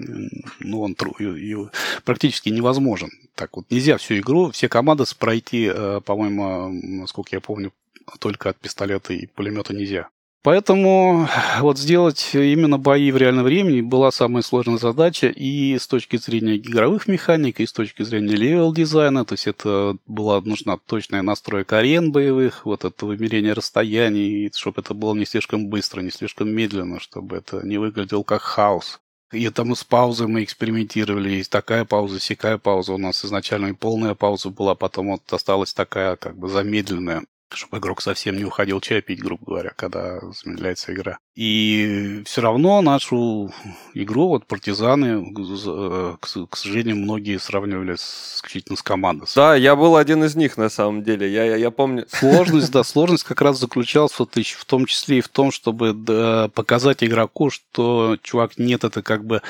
ну, он тру, и, и практически невозможен. Так вот, нельзя всю игру, все команды пройти, э, по-моему, насколько я помню, только от пистолета и пулемета нельзя. Поэтому вот сделать именно бои в реальном времени была самая сложная задача и с точки зрения игровых механик, и с точки зрения level дизайна, то есть это была нужна точная настройка арен боевых, вот это вымерение расстояний, чтобы это было не слишком быстро, не слишком медленно, чтобы это не выглядело как хаос. И там с паузой мы экспериментировали. Есть такая пауза, сякая пауза. У нас изначально и полная пауза была, потом вот осталась такая как бы замедленная чтобы игрок совсем не уходил чай пить, грубо говоря, когда замедляется игра. И все равно нашу игру, вот партизаны, к, к сожалению, многие сравнивали исключительно с командой. Да, я был один из них на самом деле. Я, я, я помню. *laughs* Сложность, да, сложность как раз заключалась вот в том числе и в том, чтобы да, показать игроку, что, чувак, нет, это как бы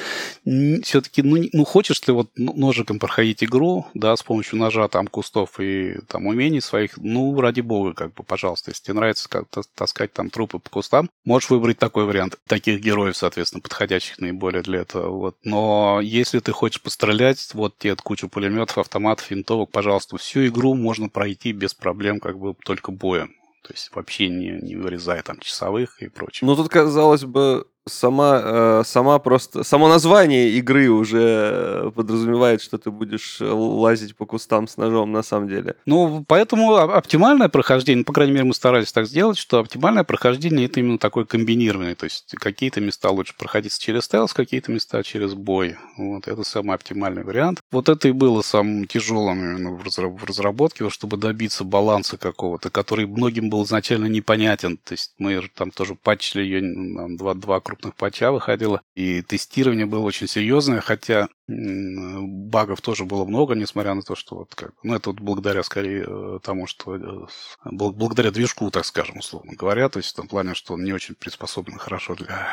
все-таки, ну, ну, хочешь ты вот ножиком проходить игру, да, с помощью ножа, там, кустов и там умений своих, ну, ради бога, как бы, пожалуйста, если тебе нравится как таскать там трупы по кустам, можешь выбрать такой вариант. Таких героев, соответственно, подходящих наиболее для этого. Вот. Но если ты хочешь пострелять, вот тебе кучу пулеметов, автоматов, винтовок, пожалуйста, всю игру можно пройти без проблем, как бы только боем. То есть вообще не, не вырезая там часовых и прочее. Ну тут, казалось бы, сама, э, сама просто, само название игры уже подразумевает, что ты будешь лазить по кустам с ножом на самом деле. Ну, поэтому оптимальное прохождение, по крайней мере, мы старались так сделать, что оптимальное прохождение это именно такое комбинированное, то есть какие-то места лучше проходить через стелс, какие-то места через бой. Вот это самый оптимальный вариант. Вот это и было самым тяжелым именно в разработке, чтобы добиться баланса какого-то, который многим был изначально непонятен. То есть мы там тоже патчили ее, два, два крупных патча выходило, и тестирование было очень серьезное, хотя багов тоже было много, несмотря на то, что вот как, ну это вот благодаря скорее э, тому, что э, благодаря движку, так скажем, условно говоря, то есть в том плане, что он не очень приспособлен хорошо для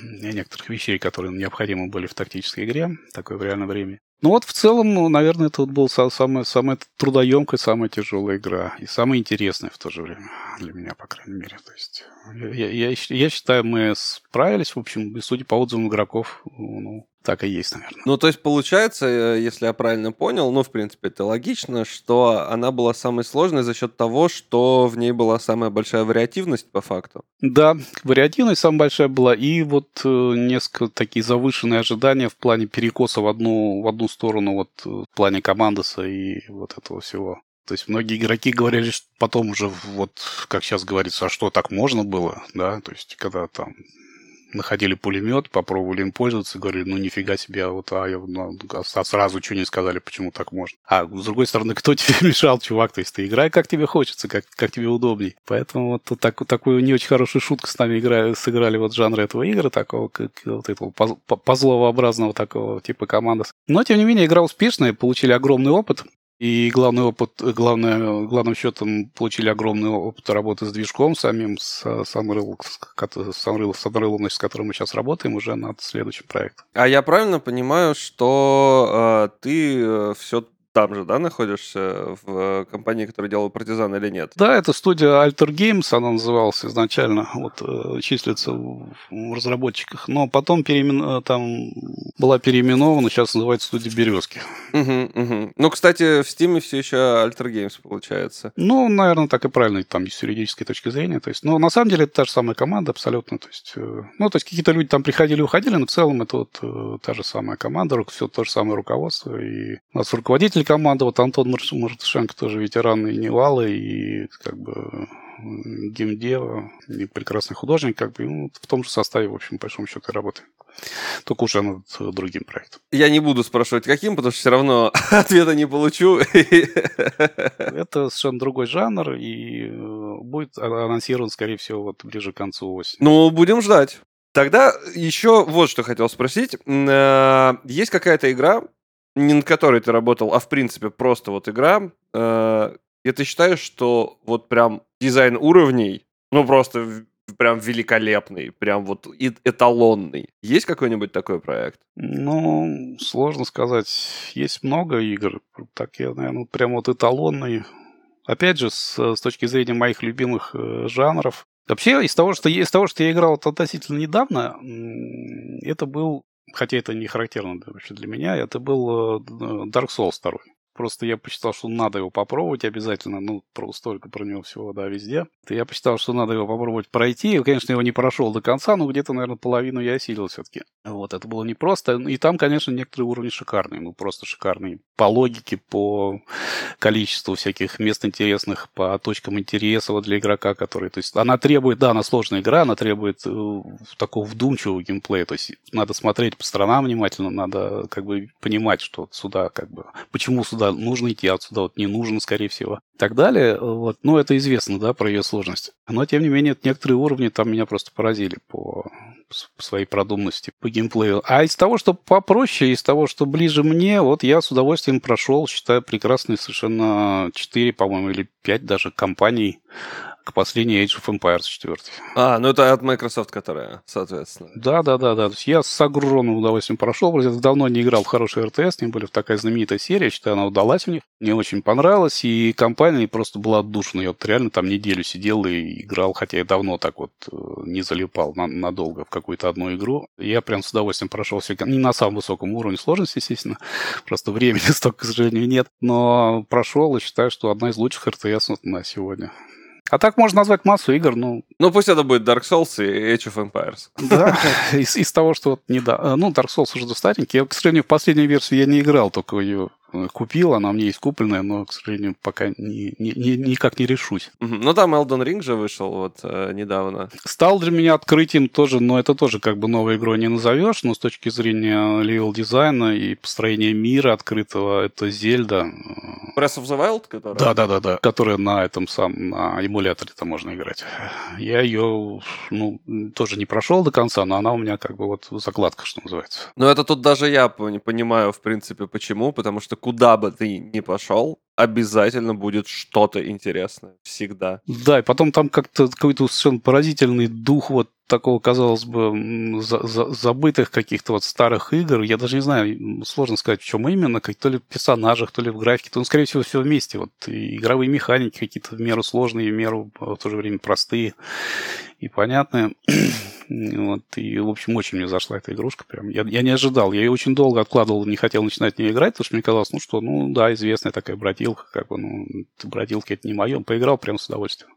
некоторых вещей, которые необходимы были в тактической игре, такой в реальном времени. Ну вот в целом, ну, наверное, это вот была самая, самая трудоемкая, самая тяжелая игра. И самая интересная в то же время. Для меня, по крайней мере. То есть я, я, я считаю, мы справились, в общем, и судя по отзывам игроков, ну, так и есть, наверное. Ну, то есть получается, э, если я правильно понял, ну, в принципе, это логично, что она была самой сложной за счет того, что в ней была самая большая вариативность по факту. Да, вариативность самая большая была, и вот э, несколько такие завышенные ожидания в плане перекоса в одну, в одну сторону, вот э, в плане командоса и вот этого всего. То есть многие игроки говорили, что потом уже, вот как сейчас говорится, а что так можно было, да, то есть когда там находили пулемет, попробовали им пользоваться, говорили, ну нифига себе, а вот а, я, ну, а сразу что не сказали, почему так можно. А с другой стороны, кто *laughs* тебе мешал, чувак, то есть ты играй как тебе хочется, как, как тебе удобней. Поэтому вот так, такую не очень хорошую шутку с нами играли, сыграли вот жанр этого игры, такого, как вот этого позловообразного такого типа команды. Но, тем не менее, игра успешная, получили огромный опыт. И главный опыт, главное, главным счетом получили огромный опыт работы с движком самим, с Sunreal, с Unreal, с Unreal с которым мы сейчас работаем уже над следующим проектом. А я правильно понимаю, что э, ты э, все там же, да, находишься в компании, которая делала партизан или нет? Да, это студия Alter Games, она называлась изначально, вот э, числится в разработчиках, но потом переимен... Э, там была переименована, сейчас называется студия Березки. Угу, угу. Ну, кстати, в Steam все еще Alter Games получается. Ну, наверное, так и правильно, там с юридической точки зрения. То есть, но на самом деле это та же самая команда абсолютно. То есть, э, ну, то есть какие-то люди там приходили и уходили, но в целом это вот та же самая команда, все то же самое руководство. И у нас руководитель команды, вот Антон Мартышенко тоже ветеран и Невалы, и как бы геймдева, и прекрасный художник, как бы ну, в том же составе, в общем, по большому счету, и работаем. Только уже над другим проектом. Я не буду спрашивать, каким, потому что все равно *laughs* ответа не получу. *laughs* Это совершенно другой жанр, и э, будет анонсирован, скорее всего, вот ближе к концу осени. Ну, будем ждать. Тогда еще вот что хотел спросить. Э, есть какая-то игра, не над которой ты работал, а в принципе просто вот игра, э, и ты считаешь, что вот прям дизайн уровней, ну просто прям великолепный, прям вот эталонный. Есть какой-нибудь такой проект? Ну, сложно сказать. Есть много игр. Так я, наверное, прям вот эталонный. Опять же, с, с точки зрения моих любимых э, жанров. Вообще, из того, что, из того, что я играл относительно недавно, это был хотя это не характерно вообще для меня, это был э, Dark Souls 2. просто я посчитал, что надо его попробовать обязательно, ну, про, столько про него всего, да, везде. И я посчитал, что надо его попробовать пройти. И, конечно, его не прошел до конца, но где-то, наверное, половину я осилил все-таки. Вот, это было непросто. И там, конечно, некоторые уровни шикарные, ну, просто шикарные. По логике, по количеству всяких мест интересных, по точкам интереса для игрока, который... То есть она требует, да, она сложная игра, она требует э, такого вдумчивого геймплея. То есть надо смотреть по сторонам внимательно, надо как бы понимать, что сюда как бы... Почему сюда нужно идти, а отсюда вот не нужно, скорее всего. И так далее. Вот. Ну, это известно, да, про ее сложность. Но, тем не менее, некоторые уровни там меня просто поразили по своей продуманности по геймплею. А из того, что попроще, из того, что ближе мне, вот я с удовольствием прошел, считаю, прекрасные совершенно 4, по-моему, или 5 даже компаний к последней Age of Empires 4. А, ну это от Microsoft, которая, соответственно. Да, да, да, да. То есть я с огромным удовольствием прошел. Я давно не играл в хороший РТС, тем более в такая знаменитая серия. Считаю, она удалась у них. Мне очень понравилось. И компания просто была отдушена. Я вот реально там неделю сидел и играл, хотя я давно так вот э, не залипал на, надолго в какую-то одну игру. Я прям с удовольствием прошел все. Не на самом высоком уровне сложности, естественно. *laughs* Просто времени *laughs* столько, к сожалению, нет. Но прошел и считаю, что одна из лучших РТС на сегодня. А так можно назвать массу игр, ну... Ну, пусть это будет Dark Souls и Age of Empires. Да, из, из того, что вот не да. Ну, Dark Souls уже да, старенький. Я, к сожалению, в последнюю версию я не играл, только ее купил, она меня есть купленная, но, к сожалению, пока ни, ни, ни, никак не решусь. Ну там Elden Ring же вышел вот э, недавно. Стал для меня открытием тоже, но это тоже как бы новой игрой не назовешь, но с точки зрения level дизайна и построения мира открытого, это Зельда. Breath of the Wild, которая? Да, да, да, да. Которая на этом самом, на эмуляторе-то можно играть. Я ее, ну, тоже не прошел до конца, но она у меня как бы вот закладка, что называется. Ну, это тут даже я понимаю, в принципе, почему, потому что куда бы ты ни пошел, обязательно будет что-то интересное. Всегда. Да, и потом там как-то какой-то совершенно поразительный дух вот такого, казалось бы, за, за, забытых каких-то вот старых игр. Я даже не знаю, сложно сказать, в чем именно, как, то ли в персонажах, то ли в графике, то, ну, скорее всего, все вместе. Вот и игровые механики какие-то в меру сложные, в меру в то же время простые и понятные. *clears throat* Вот, и, в общем, очень мне зашла эта игрушка. Прям. Я, я не ожидал. Я ее очень долго откладывал, не хотел начинать в нее играть, потому что мне казалось, ну что, ну да, известная такая бродилка, как бы, ну, бродилка это не мое. Поиграл прям с удовольствием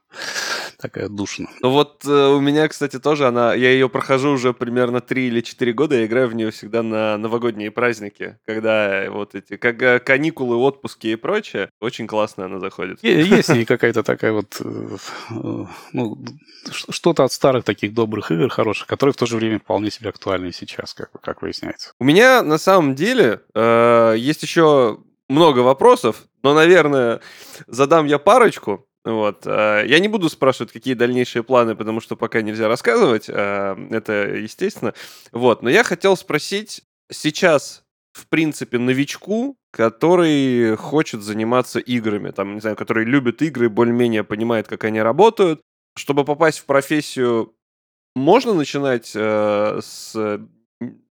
такая душная. Ну вот э, у меня, кстати, тоже она, я ее прохожу уже примерно 3 или 4 года, я играю в нее всегда на новогодние праздники, когда вот эти, как каникулы, отпуски и прочее, очень классно она заходит. Есть и какая-то такая вот, э, ну, что-то от старых таких добрых игр хороших, которые в то же время вполне себе актуальны сейчас, как, как выясняется. У меня на самом деле э, есть еще много вопросов, но, наверное, задам я парочку. Вот. Э, я не буду спрашивать, какие дальнейшие планы, потому что пока нельзя рассказывать. Э, это естественно. Вот. Но я хотел спросить сейчас, в принципе, новичку, который хочет заниматься играми, там, не знаю, который любит игры, более-менее понимает, как они работают, чтобы попасть в профессию, можно начинать э, с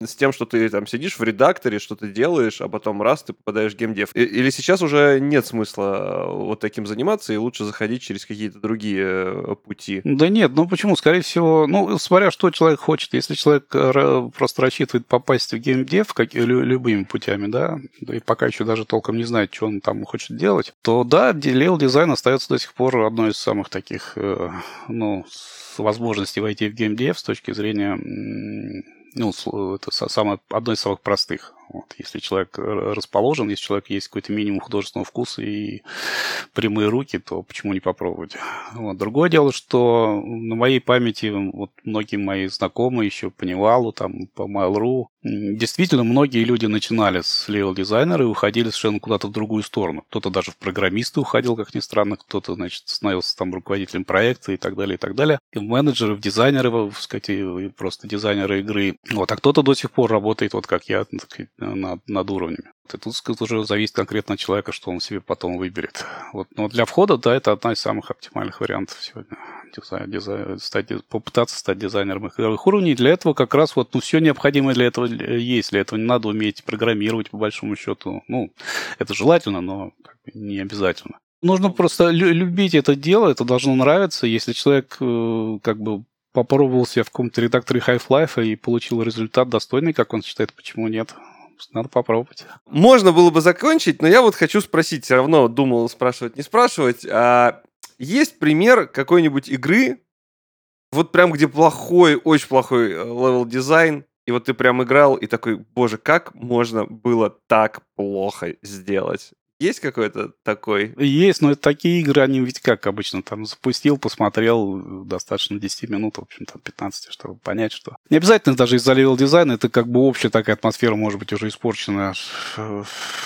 с тем, что ты там сидишь в редакторе, что ты делаешь, а потом раз, ты попадаешь в геймдев. Или сейчас уже нет смысла э, вот таким заниматься, и лучше заходить через какие-то другие э, пути? Да нет, ну почему? Скорее всего, ну, смотря что человек хочет. Если человек э, просто рассчитывает попасть в геймдев как, любыми путями, да, и пока еще даже толком не знает, что он там хочет делать, то да, level дизайн остается до сих пор одной из самых таких, ну, возможностей войти в геймдев с точки зрения ну, это самое, одно из самых простых. Вот, если человек расположен, если человек есть какой-то минимум художественного вкуса и прямые руки, то почему не попробовать? Вот. Другое дело, что на моей памяти вот многие мои знакомые еще по там, по Mail.ru, действительно многие люди начинали с левел-дизайнера и уходили совершенно куда-то в другую сторону. Кто-то даже в программисты уходил, как ни странно, кто-то, значит, становился там руководителем проекта и так далее, и так далее. И в менеджеры, в дизайнеры, в, сказать, и просто дизайнеры игры. Вот, а кто-то до сих пор работает, вот как я, так сказать, над, над уровнями. И тут уже зависит конкретно от человека, что он себе потом выберет. Вот. Но для входа, да, это одна из самых оптимальных вариантов сегодня. Дизайн, дизайн, стать, попытаться стать дизайнером игровых уровней. Для этого как раз вот, ну, все необходимое для этого есть. Для этого не надо уметь программировать, по большому счету. Ну, это желательно, но не обязательно. Нужно просто любить это дело, это должно нравиться. Если человек э, как бы попробовал себя в каком-то редакторе Half-Life и получил результат достойный, как он считает, почему нет? Надо попробовать. Можно было бы закончить, но я вот хочу спросить, все равно думал спрашивать, не спрашивать. А есть пример какой-нибудь игры, вот прям где плохой, очень плохой э, левел дизайн, и вот ты прям играл и такой, боже, как можно было так плохо сделать? Есть какой-то такой? Есть, но это такие игры, они ведь как обычно, там запустил, посмотрел, достаточно 10 минут, в общем, там 15, чтобы понять, что... Не обязательно даже из-за левел дизайна, это как бы общая такая атмосфера может быть уже испорчена э,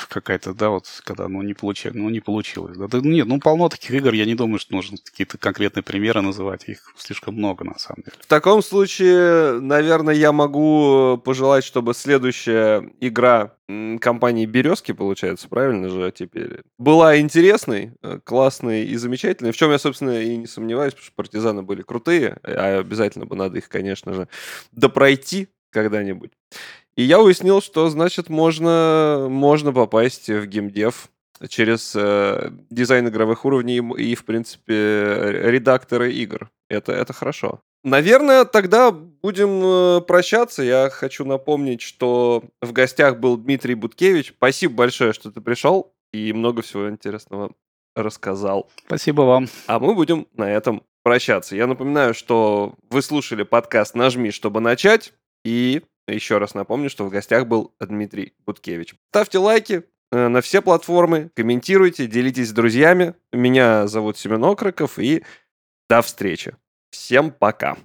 какая-то, да, вот, когда ну не, получи... ну, не получилось. Да? Нет, ну полно таких игр, я не думаю, что нужно какие-то конкретные примеры называть, их слишком много на самом деле. В таком случае, наверное, я могу пожелать, чтобы следующая игра компании «Березки», получается, правильно же теперь, была интересной, э, классной и замечательной, в чем я, собственно, и не сомневаюсь, потому что партизаны были крутые, а обязательно бы надо их, конечно же, допройти когда-нибудь. И я уяснил, что, значит, можно, можно попасть в геймдев через э, дизайн игровых уровней и, в принципе, редакторы игр. Это, это хорошо. Наверное, тогда будем э, прощаться. Я хочу напомнить, что в гостях был Дмитрий Буткевич. Спасибо большое, что ты пришел и много всего интересного рассказал. Спасибо вам. А мы будем на этом прощаться. Я напоминаю, что вы слушали подкаст «Нажми, чтобы начать». И еще раз напомню, что в гостях был Дмитрий Буткевич. Ставьте лайки на все платформы, комментируйте, делитесь с друзьями. Меня зовут Семен Окроков, и до встречи. Всем пока.